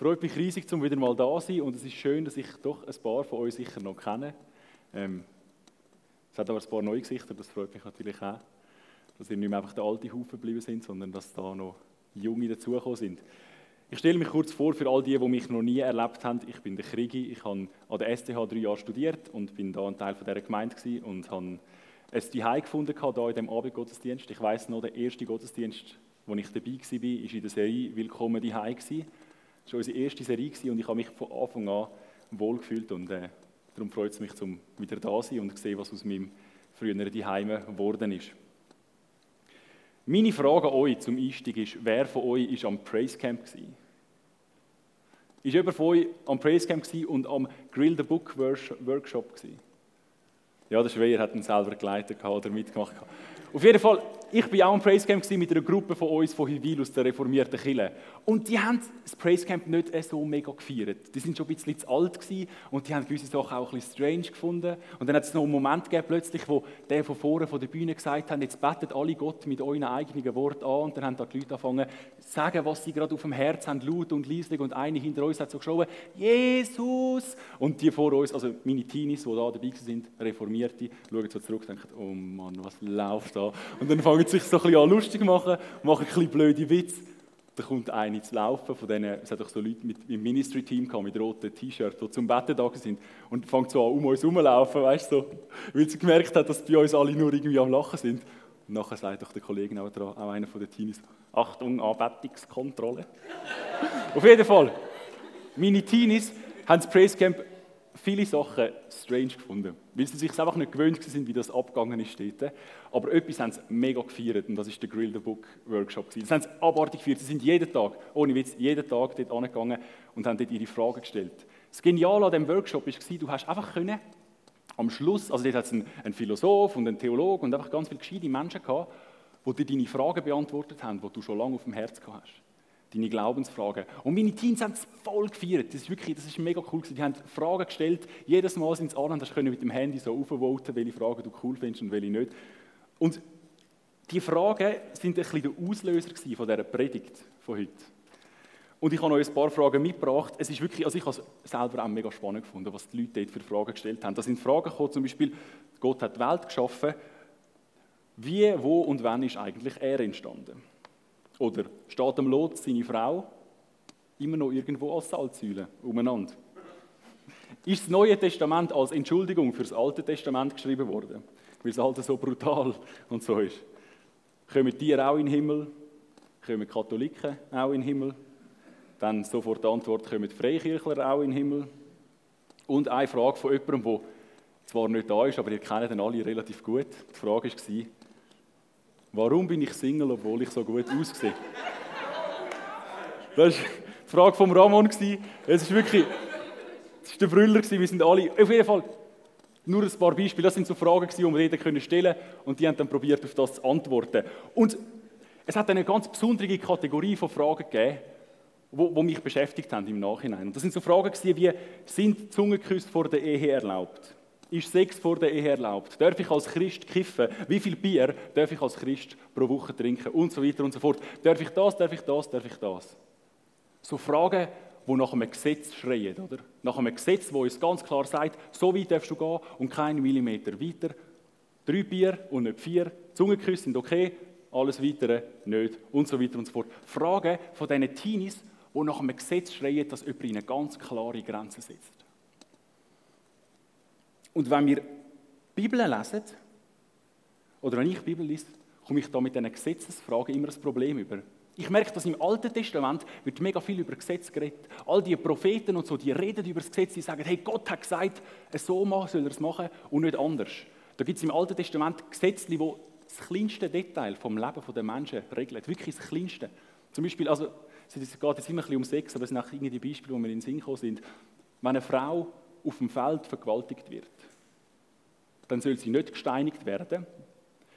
freut mich riesig, zum wieder mal da sein und es ist schön, dass ich doch ein paar von euch sicher noch kenne. Ähm, es hat aber ein paar neue Gesichter, das freut mich natürlich auch, dass ihr nicht mehr einfach der alte Haufen geblieben sind, sondern dass da noch Junge dazugekommen sind. Ich stelle mich kurz vor für all die, die mich noch nie erlebt haben. Ich bin der Krigi, ich habe an der STH drei Jahre studiert und bin da ein Teil von dieser Gemeinde und habe es die gefunden hier in dem Abendgottesdienst. Ich weiß noch, der erste Gottesdienst, wo ich dabei war, war in der Serie «Willkommen die Das war unsere erste Serie und ich habe mich von Anfang an wohlgefühlt und äh, darum freut es mich, zum wieder da sein und zu sehen, was aus meinem früheren Zuhause geworden ist. Meine Frage an euch zum Einstieg ist, wer von euch ist am Praise Camp gewesen? Ist jemand von euch am Praise Camp und am Grill the Book Workshop gewesen? Ja, der Schweier hat ihn selber geleitet oder mitgemacht. Auf jeden Fall, ich war auch am Praise Camp mit einer Gruppe von uns von Hivil aus der reformierten Kirche. Und die haben das Praise Camp nicht so mega gefeiert. Die sind schon ein bisschen zu alt gewesen und die haben gewisse Sachen auch ein bisschen strange gefunden. Und dann hat es noch einen Moment gegeben, plötzlich, wo der von vorne von der Bühne gesagt hat, jetzt betet alle Gott mit euren eigenen Worten an. Und dann haben da die Leute angefangen zu sagen, was sie gerade auf dem Herz haben, laut und leislich. Und eine hinter uns hat so geschrien, Jesus! Und die vor uns, also meine Teenies, die da dabei sind, Reformierte, schauen so zurück und denken, oh Mann, was läuft da? Und dann fangen sie sich so ein bisschen an lustig machen, machen ein bisschen blöde Witze. Da kommt einer zu laufen, von denen, es hat auch so Leute mit, im Ministry-Team mit roten T-Shirts, die zum Betten da sind und fängt so an, um uns herumzulaufen, weißt du, so, weil sie gemerkt hat, dass bei uns alle nur irgendwie am Lachen sind. Und nachher sagt auch der Kollege auch, dran, auch einer von den Teenies, Achtung, Anbetungskontrolle. Auf jeden Fall, meine Teenies haben das Praise Camp viele Sachen strange gefunden, weil sie sich einfach nicht gewöhnt sind, wie das abgegangen ist dort. Aber etwas haben sie mega gefeiert und das ist der Grill the Book Workshop. Das haben sie abartig gefeiert. Sie sind jeden Tag, ohne Witz, jeden Tag dort angegangen und haben dort ihre Fragen gestellt. Das Geniale an diesem Workshop war, du hast einfach können, am Schluss, also dort hat es einen, einen Philosoph und einen Theologen und einfach ganz viele gescheite Menschen gehabt, die dir deine Fragen beantwortet haben, die du schon lange auf dem Herz gehabt hast deine Glaubensfragen. Und meine Teams haben es voll gefeiert. Das ist wirklich, das ist mega cool gewesen. Die haben Fragen gestellt. Jedes Mal sind sie an und hast mit dem Handy so aufvoten, welche Fragen du cool findest und welche nicht. Und die Fragen sind ein bisschen der Auslöser von dieser Predigt von heute. Und ich habe euch ein paar Fragen mitgebracht. Es ist wirklich, also ich habe es selber auch mega spannend gefunden, was die Leute dort für Fragen gestellt haben. Da sind Fragen gekommen, zum Beispiel, Gott hat die Welt geschaffen. Wie, wo und wann ist eigentlich er entstanden? Oder steht am Lot seine Frau immer noch irgendwo als Salzsäule umeinander? Ist das Neue Testament als Entschuldigung für das Alte Testament geschrieben worden? Weil es halt so brutal und so ist. Kommen Tiere auch in den Himmel? Kommen Katholiken auch in den Himmel? Dann sofort die Antwort, kommen Freikirchler auch in den Himmel? Und eine Frage von jemandem, der zwar nicht da ist, aber ihr kennt ihn alle relativ gut. Die Frage war, Warum bin ich Single, obwohl ich so gut aussehe? Das war die Frage von Ramon. Es ist wirklich, es war der Brüller, wir sind alle, auf jeden Fall, nur ein paar Beispiele, das sind so Fragen, die wir jeder stellen können und die haben dann probiert, auf das zu antworten. Und es hat eine ganz besondere Kategorie von Fragen gegeben, die, die mich beschäftigt haben im Nachhinein. Und das sind so Fragen wie, sind Zungenküsse vor der Ehe erlaubt? Ist Sex vor der Ehe erlaubt? Darf ich als Christ kiffen? Wie viel Bier darf ich als Christ pro Woche trinken? Und so weiter und so fort. Darf ich das, darf ich das, darf ich das? So Fragen, die nach einem Gesetz schreien, oder? Nach einem Gesetz, wo uns ganz klar sagt, so weit darfst du gehen und keinen Millimeter weiter. Drei Bier und nicht vier. Zungenküsse sind okay, alles Weitere nicht und so weiter und so fort. Fragen von diesen Teenies, die nach einem Gesetz schreien, dass jemand ihnen ganz klare Grenzen setzt. Und wenn wir Bibel lesen, oder wenn ich Bibel lese, komme ich da mit diesen Gesetzesfragen immer ein Problem über. Ich merke, dass im Alten Testament wird mega viel über Gesetz geredet. All die Propheten und so, die reden über das Gesetz, die sagen, hey, Gott hat gesagt, so soll er es machen und nicht anders. Da gibt es im Alten Testament Gesetze, die das kleinste Detail vom Leben der Menschen regeln. Wirklich das kleinste. Zum Beispiel, also, es geht jetzt immer ein bisschen um Sex, aber es sind auch irgendwie die Beispiele, die mir in den Sinn gekommen sind. Wenn eine Frau auf dem Feld vergewaltigt wird, dann soll sie nicht gesteinigt werden.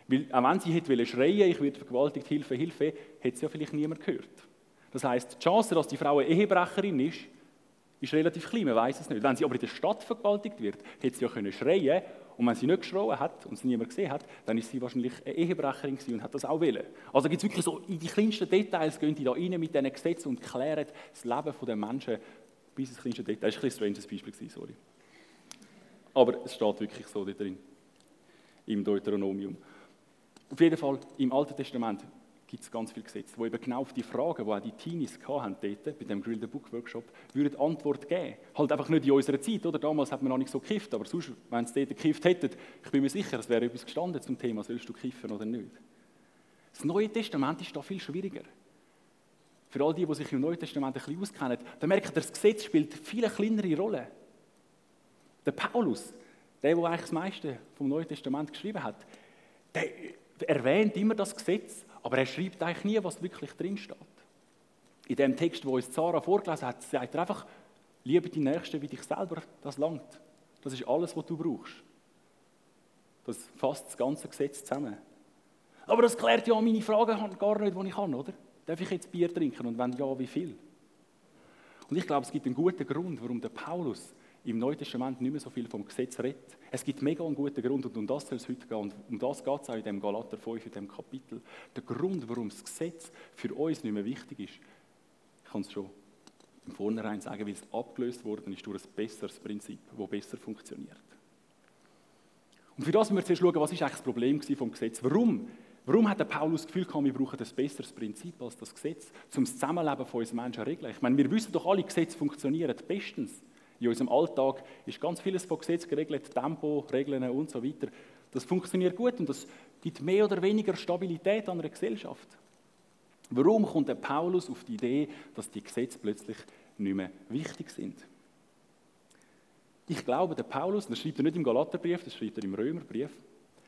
Weil auch wenn sie hätte schreien ich werde vergewaltigt, Hilfe, Hilfe, hätte sie ja vielleicht niemand gehört. Das heißt, die Chance, dass die Frau eine Ehebrecherin ist, ist relativ klein, man weiß es nicht. Wenn sie aber in der Stadt vergewaltigt wird, hätte sie ja können schreien und wenn sie nicht geschrien hat und es niemand gesehen hat, dann ist sie wahrscheinlich eine Ehebrecherin und hat das auch wollen. Also gibt es wirklich so, in die kleinsten Details gehen die da rein mit diesen Gesetzen und klären das Leben der Menschen bis ins kleinste Detail. Das war ein stranges Beispiel, sorry. Aber es steht wirklich so drin, im Deuteronomium. Auf jeden Fall, im Alten Testament gibt es ganz viele Gesetze, wo eben genau auf die Fragen, die auch die Teenies hatten, dort, bei dem Grill the Book Workshop, würden Antwort geben. Halt einfach nicht in unserer Zeit, oder? Damals hat man noch nicht so gekifft, aber sonst, wenn sie dort gekifft hätten, ich bin mir sicher, es wäre etwas gestanden zum Thema, sollst du kiffen oder nicht. Das Neue Testament ist da viel schwieriger. Für all die, die sich im Neuen Testament ein bisschen auskennen, da merkt ihr, das Gesetz spielt viel kleinere Rolle. Der Paulus, der, der eigentlich das meiste vom Neuen Testament geschrieben hat, der erwähnt immer das Gesetz, aber er schreibt eigentlich nie, was wirklich drin steht. In dem Text, wo uns Sarah vorgelesen hat, sagt er einfach, liebe die Nächsten wie dich selber, das langt. Das ist alles, was du brauchst. Das fasst das ganze Gesetz zusammen. Aber das klärt ja meine Fragen gar nicht, die ich kann, oder? Darf ich jetzt Bier trinken und wenn ja, wie viel? Und ich glaube, es gibt einen guten Grund, warum der Paulus im Neuen Testament nicht mehr so viel vom Gesetz redet. Es gibt mega einen guten Grund und um das soll es heute gehen. Und um das geht es auch in dem Galater 5, in dem Kapitel. Der Grund, warum das Gesetz für uns nicht mehr wichtig ist, ich kann es schon im Vornherein sagen, weil es abgelöst worden ist durch ein besseres Prinzip, das besser funktioniert. Und für das müssen wir zuerst schauen, was ist eigentlich das Problem vom Gesetz? Warum? Warum hat der Paulus das Gefühl gehabt, wir brauchen ein besseres Prinzip als das Gesetz, um das Zusammenleben von uns Menschen zu regeln? Ich meine, wir wissen doch alle, Gesetze funktionieren bestens. In unserem Alltag ist ganz vieles von Gesetz geregelt, Tempo, Regeln und so weiter. Das funktioniert gut und das gibt mehr oder weniger Stabilität an einer Gesellschaft. Warum kommt der Paulus auf die Idee, dass die Gesetze plötzlich nicht mehr wichtig sind? Ich glaube, der Paulus, das schreibt er nicht im Galaterbrief, das schreibt er im Römerbrief,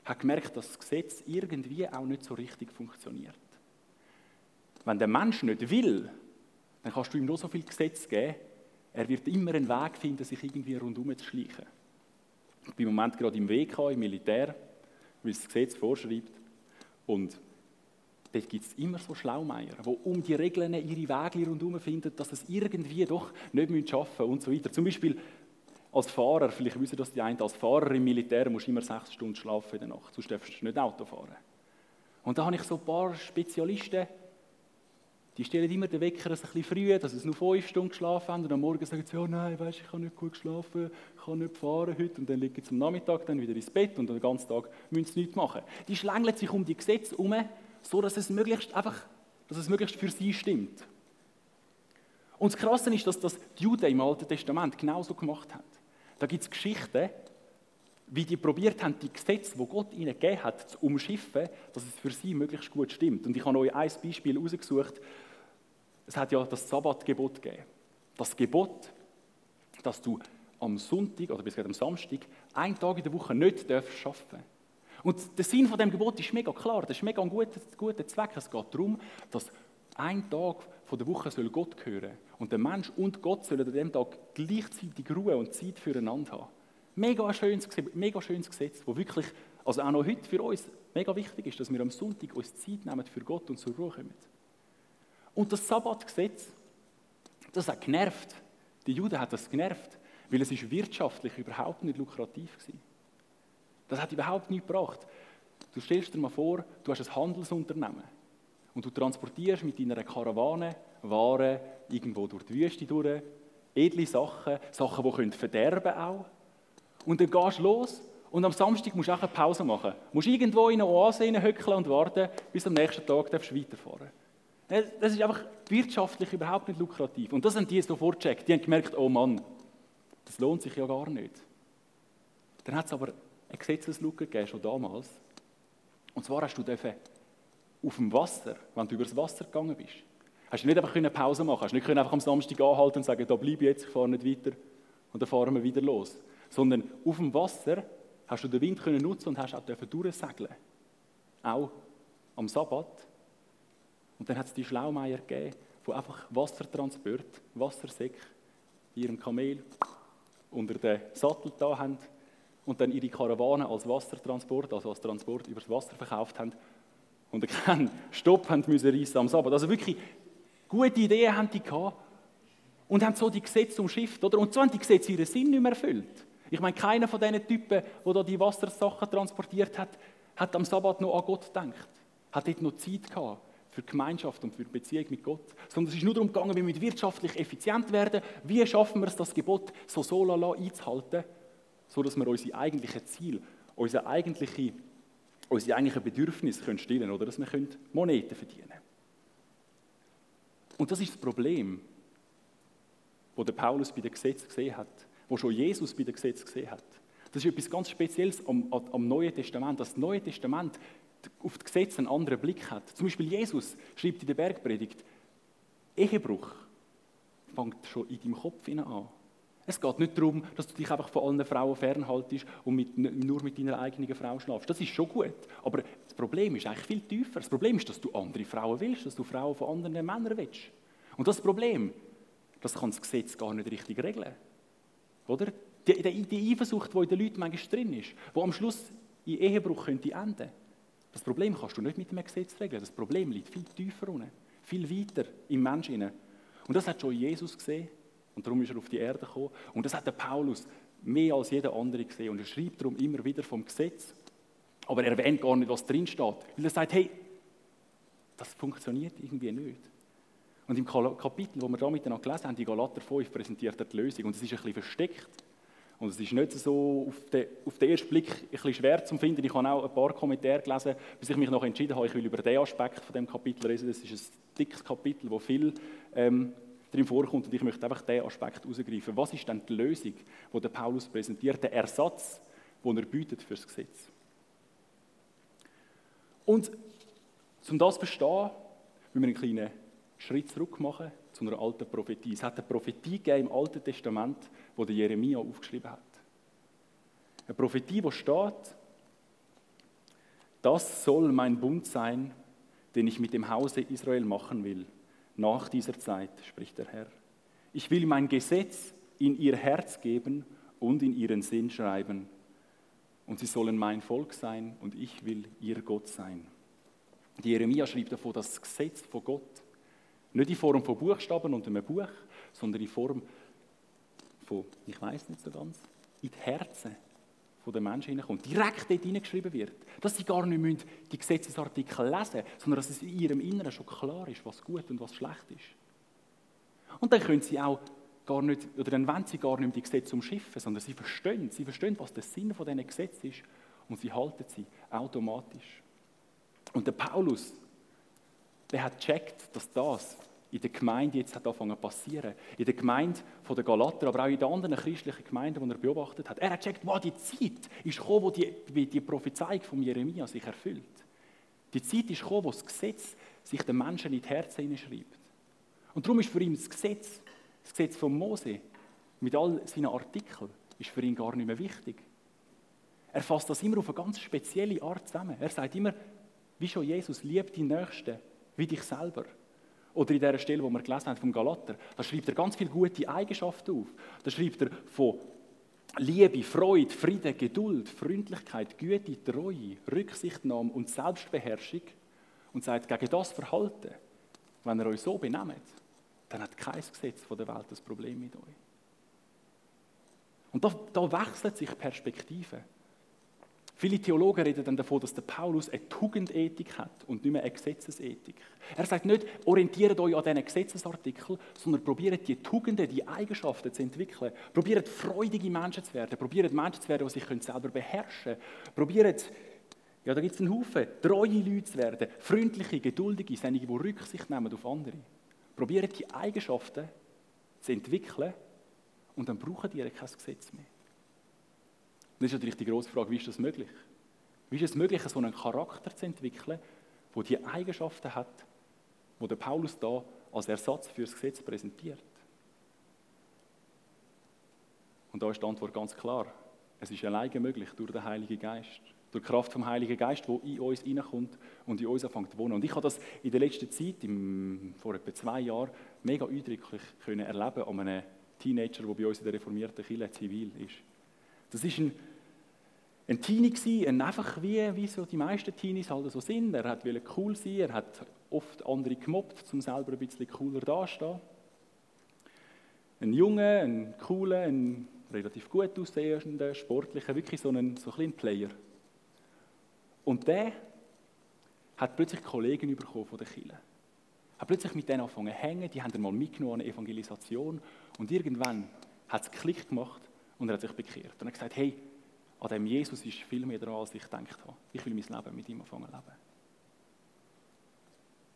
hat gemerkt, dass das Gesetz irgendwie auch nicht so richtig funktioniert. Wenn der Mensch nicht will, dann kannst du ihm nur so viel Gesetz geben, er wird immer einen Weg finden, sich irgendwie rundherum zu schleichen. Ich bin im Moment gerade im WK, im Militär, weil das Gesetz vorschreibt. Und dort gibt es immer so Schlaumeier, die um die Regeln ihre Wege rundherum finden, dass es irgendwie doch nicht schaffen müssen und so weiter. Zum Beispiel als Fahrer, vielleicht wissen das die einen, als Fahrer im Militär musst du immer sechs Stunden schlafen in der Nacht, sonst darfst du nicht Auto fahren. Und da habe ich so ein paar Spezialisten, die stellen immer den Wecker ein bisschen früh, dass sie nur fünf Stunden geschlafen haben und am Morgen sagen sie, oh nein, weißt, ich habe nicht gut geschlafen, ich kann nicht fahren heute und dann liegen sie am Nachmittag dann wieder ins Bett und den ganzen Tag müssen sie nichts machen. Die schlängeln sich um die Gesetze herum, so dass es möglichst einfach, dass es möglichst für sie stimmt. Und das Krasse ist, dass das die Juden im Alten Testament genauso gemacht haben. Da gibt es Geschichten, wie die probiert haben, die Gesetze, die Gott ihnen gegeben hat, zu umschiffen, dass es für sie möglichst gut stimmt. Und ich habe euch ein Beispiel herausgesucht, es hat ja das Sabbatgebot gegeben. Das Gebot, dass du am Sonntag oder bis am Samstag einen Tag in der Woche nicht darfst arbeiten Und der Sinn von dem Gebot ist mega klar, das ist mega ein guter, guter Zweck. Es geht darum, dass ein Tag von der Woche soll Gott gehören und der Mensch und Gott sollen an dem Tag gleichzeitig Ruhe und Zeit füreinander haben. Mega schönes, mega schönes Gesetz, wo wirklich, also auch noch heute für uns mega wichtig ist, dass wir am Sonntag uns Zeit nehmen für Gott und zur Ruhe kommen. Und das Sabbatgesetz, das hat genervt. Die Juden hat das genervt, weil es ist wirtschaftlich überhaupt nicht lukrativ war. Das hat überhaupt nichts gebracht. Du stellst dir mal vor, du hast ein Handelsunternehmen und du transportierst mit deiner Karawane Waren irgendwo durch die Wüste durch, edle Sachen, Sachen, die können verderben auch. Und dann gehst du los und am Samstag musst du auch eine Pause machen. Du musst irgendwo in eine Oase hückeln und warten, bis am nächsten Tag du weiterfahren darfst. Das ist einfach wirtschaftlich überhaupt nicht lukrativ. Und das haben die sofort gecheckt. Die haben gemerkt, oh Mann, das lohnt sich ja gar nicht. Dann hat es aber eine Gesetzeslücke gegeben, schon damals. Und zwar hast du auf dem Wasser, wenn du übers Wasser gegangen bist, hast du nicht einfach eine Pause machen hast du nicht einfach am Samstag anhalten und sagen, da bleibe ich jetzt, ich fahre nicht weiter und dann fahren wir wieder los. Sondern auf dem Wasser hast du den Wind können nutzen und hast auch durchsegeln Auch am Sabbat und dann hat es die Schlaumeier gegeben, die einfach Wassertransport, Wassersäck in ihrem Kamel unter den Sattel da haben und dann ihre Karawane als Wassertransport, also als Transport übers Wasser verkauft haben und keinen Stopp haben müssen am Sabbat. Also wirklich gute Ideen haben die gehabt, und haben so die Gesetze umschifft, oder? Und so haben die Gesetze ihren Sinn nicht mehr erfüllt. Ich meine, keiner von diesen Typen, der da die Wassersachen transportiert hat, hat am Sabbat noch an Gott gedacht. Hat dort noch Zeit gehabt für Gemeinschaft und für Beziehung mit Gott. Sondern es ist nur darum gegangen, wie wir wirtschaftlich effizient werden, wie schaffen wir es, das Gebot so so lala einzuhalten, sodass wir unsere eigentlichen Ziele, unsere eigentliche, unsere eigentlichen Bedürfnisse können stillen oder dass wir Moneten verdienen können. Und das ist das Problem, das der Paulus bei den Gesetzen gesehen hat, wo schon Jesus bei den Gesetzen gesehen hat. Das ist etwas ganz Spezielles am, am Neuen Testament. Das Neue Testament auf die Gesetze einen anderen Blick hat. Zum Beispiel Jesus schreibt in der Bergpredigt, Ehebruch fängt schon in deinem Kopf an. Es geht nicht darum, dass du dich einfach von allen Frauen fernhaltest und mit, nur mit deiner eigenen Frau schlafst. Das ist schon gut. Aber das Problem ist eigentlich viel tiefer. Das Problem ist, dass du andere Frauen willst, dass du Frauen von anderen Männern willst. Und das Problem, das kann das Gesetz gar nicht richtig regeln. Oder? Die, die, die Eifersucht, die in den Leuten manchmal drin ist, die am Schluss in Ehebruch könnte enden das Problem kannst du nicht mit einem Gesetz regeln. Das Problem liegt viel tiefer unten, viel weiter im Menschen. Und das hat schon Jesus gesehen und darum ist er auf die Erde gekommen. Und das hat der Paulus mehr als jeder andere gesehen und er schreibt darum immer wieder vom Gesetz. Aber er erwähnt gar nicht, was drin steht, weil er sagt, hey, das funktioniert irgendwie nicht. Und im Kapitel, wo wir da miteinander gelesen haben, die Galater 5, präsentiert er die Lösung. Und es ist ein bisschen versteckt. Und es ist nicht so auf den, auf den ersten Blick ein bisschen schwer zu finden. Ich habe auch ein paar Kommentare gelesen, bis ich mich noch entschieden habe, ich will über den Aspekt von dem Kapitel reden. Das ist ein dickes Kapitel, wo viel ähm, drin vorkommt und ich möchte einfach diesen Aspekt herausgreifen. Was ist denn die Lösung, die der Paulus präsentiert, der Ersatz, den er bietet für das Gesetz? Und um das zu verstehen, müssen wir einen kleinen Schritt zurück machen zu einer alten Prophetie. Es hat eine Prophetie gegeben im Alten Testament, wo der Jeremia aufgeschrieben hat. Eine Prophetie, wo steht, das soll mein Bund sein, den ich mit dem Hause Israel machen will, nach dieser Zeit, spricht der Herr. Ich will mein Gesetz in ihr Herz geben und in ihren Sinn schreiben. Und sie sollen mein Volk sein und ich will ihr Gott sein. Die Jeremia schrieb davon, das Gesetz von Gott nicht in Form von Buchstaben und einem Buch, sondern in Form von, ich weiß nicht so ganz, in die Herzen der Menschen hineinkommt, direkt dort hineingeschrieben wird. Dass sie gar nicht die Gesetzesartikel lesen müssen, sondern dass es in ihrem Inneren schon klar ist, was gut und was schlecht ist. Und dann können sie auch gar nicht, oder dann wollen sie gar nicht die Gesetze umschiffen, sondern sie verstehen, sie verstehen, was der Sinn von diesen Gesetzen ist und sie halten sie automatisch. Und der Paulus, der hat gecheckt, dass das in der Gemeinde jetzt hat angefangen zu passieren. In der Gemeinde der Galater, aber auch in den anderen christlichen Gemeinden, die er beobachtet hat. Er hat gecheckt, wow, die Zeit ist gekommen, wo die, die Prophezeiung von Jeremia sich erfüllt. Die Zeit ist gekommen, wo das Gesetz sich den Menschen in die Herzen hineinschreibt. Und darum ist für ihn das Gesetz, das Gesetz von Mose, mit all seinen Artikeln, ist für ihn gar nicht mehr wichtig. Er fasst das immer auf eine ganz spezielle Art zusammen. Er sagt immer, wie schon Jesus, liebt die Nächsten wie dich selber. Oder in der Stelle, wo wir gelesen haben vom Galater, da schreibt er ganz viele gute Eigenschaften auf. Da schreibt er von Liebe, Freude, Frieden, Geduld, Freundlichkeit, Güte, Treue, Rücksichtnahme und Selbstbeherrschung und sagt, gegen das Verhalten, wenn ihr euch so benehmt, dann hat kein Gesetz von der Welt das Problem mit euch. Und da, da wechselt sich Perspektive. Viele Theologen reden dann davon, dass der Paulus eine Tugendethik hat und nicht mehr eine Gesetzesethik. Er sagt nicht, orientiert euch an diesen Gesetzesartikeln, sondern probiert die Tugenden, die Eigenschaften zu entwickeln. Probiert freudige Menschen zu werden. Probiert Menschen zu werden, die sich selber beherrschen können. Probiert, ja, da gibt es einen Haufen, treue Leute zu werden. Freundliche, geduldige, einige, die Rücksicht nehmen auf andere. Probiert die Eigenschaften zu entwickeln und dann brauchen die kein Gesetz mehr. Das ist natürlich die grosse Frage, wie ist das möglich? Wie ist es möglich, so einen Charakter zu entwickeln, der die Eigenschaften hat, die der Paulus da als Ersatz für das Gesetz präsentiert? Und da ist die Antwort ganz klar. Es ist alleine möglich durch den Heiligen Geist. Durch die Kraft vom Heiligen Geist, der in uns hineinkommt und in uns anfängt zu wohnen. Und ich habe das in der letzten Zeit, im, vor etwa zwei Jahren, mega eindrücklich können erleben an einem Teenager, der bei uns in der reformierten Kirche zivil ist. Das ist ein, ein Teenie ein einfach wie, wie so die meisten Teenies halt so sind. Er hat cool sein, er hat oft andere gemobbt, um selber ein bisschen cooler dastehen. ein junger, ein cooler, ein relativ gut aussehender, sportlicher, wirklich so ein, so ein Player. Und der hat plötzlich Kollegen bekommen von der Kirche. Hat plötzlich mit denen angefangen zu hängen, die haben ihn mal mitgenommen an eine Evangelisation und irgendwann hat es Klick gemacht und er hat sich bekehrt. Und er hat gesagt, hey, an dem Jesus ist viel mehr dran, als ich gedacht habe. Ich will mein Leben mit ihm anfangen leben.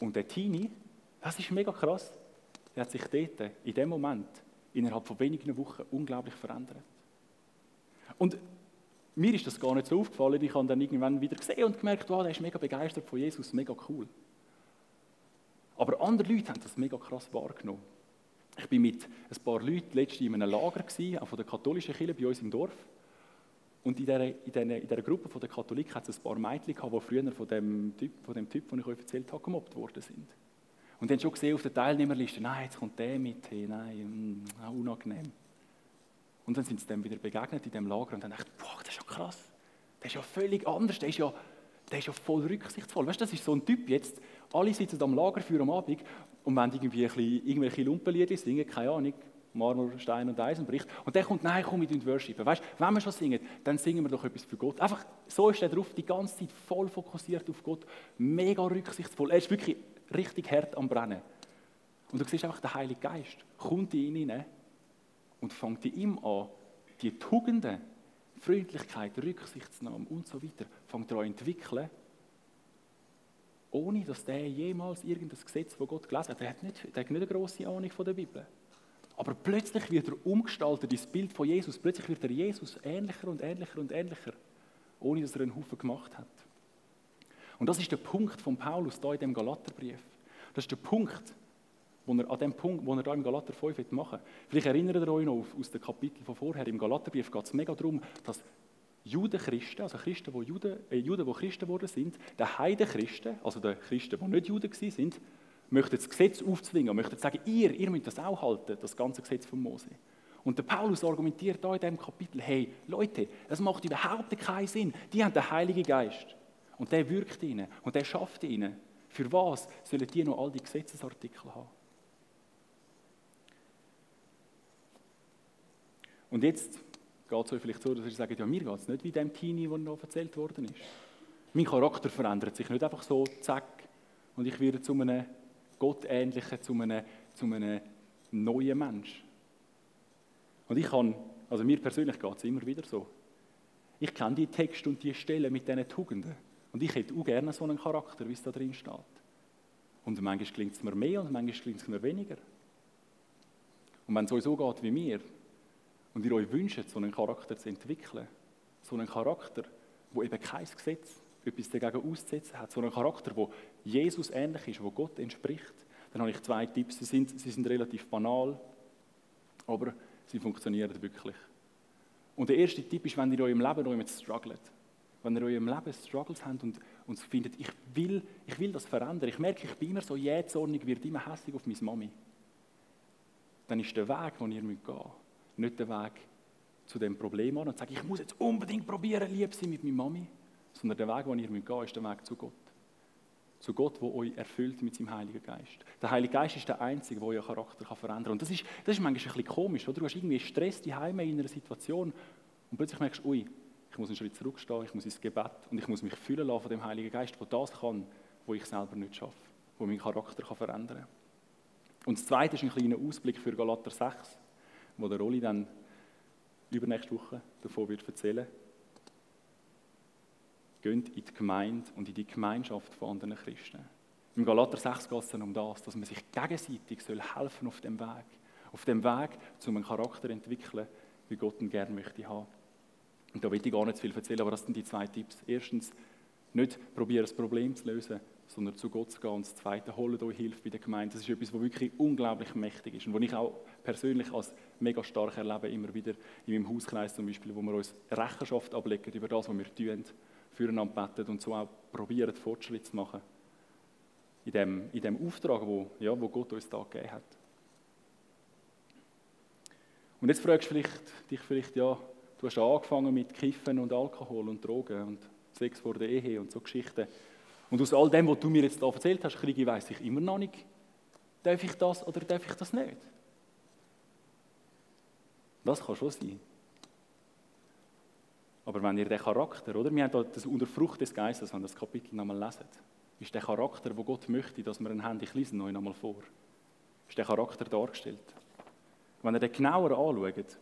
Und der Teenie, das ist mega krass, der hat sich dort, in dem Moment, innerhalb von wenigen Wochen unglaublich verändert. Und mir ist das gar nicht so aufgefallen. Ich habe dann irgendwann wieder gesehen und gemerkt, wow, der ist mega begeistert von Jesus, mega cool. Aber andere Leute haben das mega krass wahrgenommen. Ich bin mit ein paar Leuten letztens in einem Lager, gewesen, auch von der katholischen Kirche bei uns im Dorf. Und in dieser, in dieser, in dieser Gruppe der Katholiken hat es ein paar Mädchen gehabt, die früher von dem Typ, von dem Typ, den ich euch erzählt habe, gemobbt worden sind. Und dann schon gesehen auf der Teilnehmerliste, nein, jetzt kommt der mit, hey, nein, mh, auch unangenehm. Und dann sind sie dem wieder begegnet in dem Lager und dachte ich, boah, das ist ja krass. Der ist ja völlig anders, der ist ja, der ist ja voll rücksichtsvoll. Weißt du, das ist so ein Typ jetzt, alle sitzen am Lagerfeuer am Abend und wenn irgendwie ein bisschen, irgendwelche Lumpenlieder singen, keine Ahnung, Marmor, Stein und Eisenbricht. Und der kommt, nein, komm, mit worshipen. Weißt du, wenn wir schon singen, dann singen wir doch etwas für Gott. Einfach, so ist er drauf, die ganze Zeit voll fokussiert auf Gott, mega rücksichtsvoll. Er ist wirklich richtig hart am Brennen. Und du siehst einfach, der Heilige Geist kommt in ihn rein und fängt in ihm an, die Tugenden, Freundlichkeit, Rücksichtsnahme und so weiter, fängt er an entwickeln, ohne dass der jemals irgendein Gesetz von Gott gelesen hat. Der hat nicht, der hat nicht eine grosse Ahnung von der Bibel. Aber plötzlich wird er umgestaltet, das Bild von Jesus. Plötzlich wird er Jesus ähnlicher und ähnlicher und ähnlicher, ohne dass er einen Haufen gemacht hat. Und das ist der Punkt von Paulus da in dem Galaterbrief. Das ist der Punkt, wo er, an dem Punkt, wo er da im Galater 5 machen will. Vielleicht erinnert ihr euch noch aus dem Kapitel von vorher. Im Galaterbrief geht es mega darum, dass Juden Christen, also Christen, die Juden, äh, Juden, die Christen geworden sind, der Heidenchristen, also der Christen, die nicht Juden waren, möchten das Gesetz aufzwingen, möchten sagen, ihr, ihr müsst das auch halten, das ganze Gesetz von Mose. Und der Paulus argumentiert da in diesem Kapitel, hey, Leute, das macht überhaupt keinen Sinn. Die haben den Heiligen Geist. Und der wirkt ihnen und der schafft ihnen. Für was sollen die noch all die Gesetzesartikel haben? Und jetzt geht es euch vielleicht so, dass ihr sagt, ja, mir geht es nicht wie dem Teenie, der noch erzählt worden ist. Mein Charakter verändert sich nicht einfach so, zack, und ich werde zu einem Gottähnlichen, zu einem, zu einem neuen Mensch. Und ich kann, also mir persönlich geht es immer wieder so. Ich kenne die Texte und die Stellen mit diesen Tugenden. Und ich hätte auch gerne so einen Charakter, wie es da drin steht. Und manchmal klingt es mir mehr und manchmal klingt es mir weniger. Und wenn es euch so geht wie mir, und ihr euch wünscht, so einen Charakter zu entwickeln, so einen Charakter, wo eben kein Gesetz etwas dagegen auszusetzen hat, so einen Charakter, wo Jesus ähnlich ist, wo Gott entspricht, dann habe ich zwei Tipps. Sie sind, sie sind relativ banal, aber sie funktionieren wirklich. Und der erste Tipp ist, wenn ihr in eurem Leben noch mit struggelt, wenn ihr in eurem Leben Struggles habt und, und findet, ich will, ich will das verändern, ich merke, ich bin immer so jähzornig, werde immer hässlich auf meine Mami, dann ist der Weg, den ihr gehen müsst, nicht der Weg zu dem Problem an und sagen, ich muss jetzt unbedingt probieren, lieb sein mit meiner Mami, sondern der Weg, den ihr gehen müsst, ist der Weg zu Gott. Zu Gott, der euch erfüllt mit seinem Heiligen Geist. Der Heilige Geist ist der Einzige, der euren Charakter verändern kann. Und das ist, das ist manchmal ein bisschen komisch, oder? Du hast irgendwie Stress Heime in einer Situation und plötzlich merkst du, ui, ich muss einen Schritt zurückstehen, ich muss ins Gebet und ich muss mich füllen lassen von dem Heiligen Geist, der das kann, wo ich selber nicht schaffe, wo meinen Charakter verändern kann. Und das Zweite ist ein kleiner Ausblick für Galater 6, wo der Rolli dann übernächste Woche davon wird erzählen. Geht in die Gemeinde und in die Gemeinschaft von anderen Christen. Im Galater 6 geht es um das, dass man sich gegenseitig soll helfen auf dem Weg. Auf dem Weg, um einen Charakter zu entwickeln, wie Gott ihn gerne möchte haben. Und da will ich gar nicht zu viel erzählen, aber das sind die zwei Tipps. Erstens, nicht probieren, das Problem zu lösen, sondern zu Gott zu gehen. Und das Zweite, holt euch Hilfe bei der Gemeinde. Das ist etwas, was wirklich unglaublich mächtig ist und was ich auch persönlich als mega stark erlebe, immer wieder in meinem Hauskreis zum Beispiel, wo wir uns Rechenschaft ablegen über das, was wir tun, füreinander beten und so auch probieren, Fortschritt zu machen. In dem, in dem Auftrag, wo, ja, wo Gott uns da gegeben hat. Und jetzt fragst du vielleicht, dich vielleicht, ja, du hast angefangen mit Kiffen und Alkohol und Drogen und Sex vor der Ehe und so Geschichten. Und aus all dem, was du mir jetzt hier erzählt hast, kriege ich, weiss ich immer noch nicht, darf ich das oder darf ich das nicht? Das kann schon sein. Aber wenn ihr den Charakter, oder? Wir haben das unter Frucht des Geistes, wenn ihr das Kapitel nochmal lesen, ist der Charakter, wo Gott möchte, dass wir ihn haben, ich lese ihn euch nochmal vor, ist der Charakter dargestellt. Wenn ihr den genauer anschaut,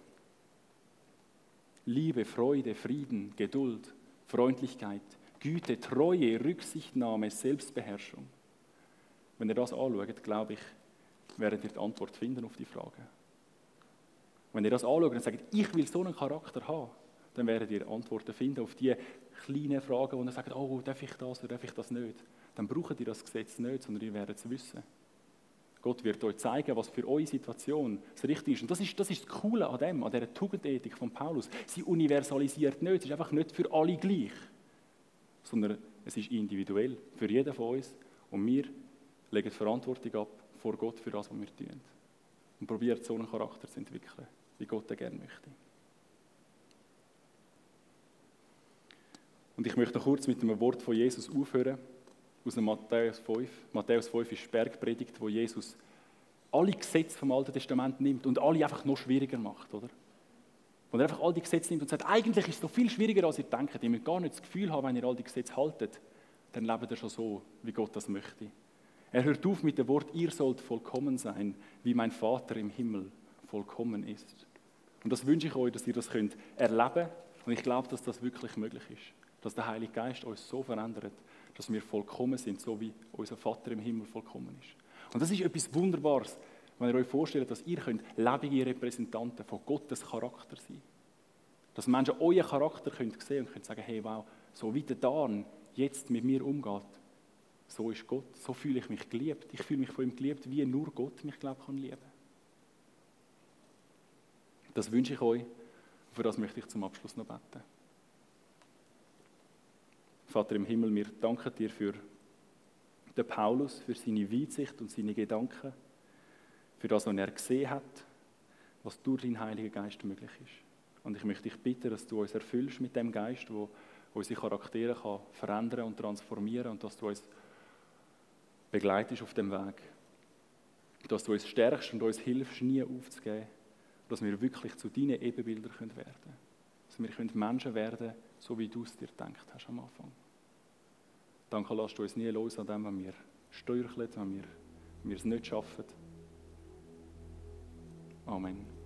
Liebe, Freude, Frieden, Geduld, Freundlichkeit, Güte, Treue, Rücksichtnahme, Selbstbeherrschung. Wenn ihr das anschaut, glaube ich, werdet ihr die Antwort finden auf die Frage. Wenn ihr das anschaut und sagt, ich will so einen Charakter haben, dann werdet ihr Antworten finden auf die kleinen Fragen, wo ihr sagt, oh, darf ich das oder darf ich das nicht? Dann braucht ihr das Gesetz nicht, sondern ihr werdet es wissen. Gott wird euch zeigen, was für eure Situation das Richtige ist. Und das ist das, ist das Coole an dem, an dieser Tugendethik von Paulus. Sie universalisiert nicht, es ist einfach nicht für alle gleich, sondern es ist individuell für jeden von uns. Und wir legen Verantwortung ab vor Gott für das, was wir tun. Und probieren so einen Charakter zu entwickeln, wie Gott den gerne möchte. Und ich möchte kurz mit einem Wort von Jesus aufhören, aus dem Matthäus 5. Matthäus 5 ist Bergpredigt, wo Jesus alle Gesetze vom Alten Testament nimmt und alle einfach noch schwieriger macht, oder? Und er einfach all die Gesetze nimmt und sagt, eigentlich ist es doch viel schwieriger, als ihr denkt. Ihr müsst gar nicht das Gefühl haben, wenn ihr all die Gesetze haltet, dann lebt ihr schon so, wie Gott das möchte. Er hört auf mit dem Wort, ihr sollt vollkommen sein, wie mein Vater im Himmel vollkommen ist. Und das wünsche ich euch, dass ihr das könnt erleben und ich glaube, dass das wirklich möglich ist dass der Heilige Geist uns so verändert, dass wir vollkommen sind, so wie unser Vater im Himmel vollkommen ist. Und das ist etwas Wunderbares, wenn ihr euch vorstellt, dass ihr könnt lebende Repräsentanten von Gottes Charakter sein Dass Menschen euren Charakter können sehen und können sagen, hey, wow, so wie der Dan jetzt mit mir umgeht, so ist Gott, so fühle ich mich geliebt. Ich fühle mich von ihm geliebt, wie nur Gott mich, glaube kann lieben. Das wünsche ich euch. Für das möchte ich zum Abschluss noch beten. Vater im Himmel, wir danken dir für den Paulus, für seine Weitsicht und seine Gedanken, für das, was er gesehen hat, was durch deinen Heiligen Geist möglich ist. Und ich möchte dich bitten, dass du uns erfüllst mit dem Geist, wo unsere Charaktere kann verändern und transformieren und dass du uns begleitest auf dem Weg. Dass du uns stärkst und uns hilfst, nie aufzugeben. Dass wir wirklich zu deinen Ebenbildern werden können. Dass wir Menschen werden können, so wie du es dir gedacht hast am Anfang. Danke, lass du uns nie los an dem, wenn wir steuern, wenn wir, wenn wir es nicht schaffen. Amen.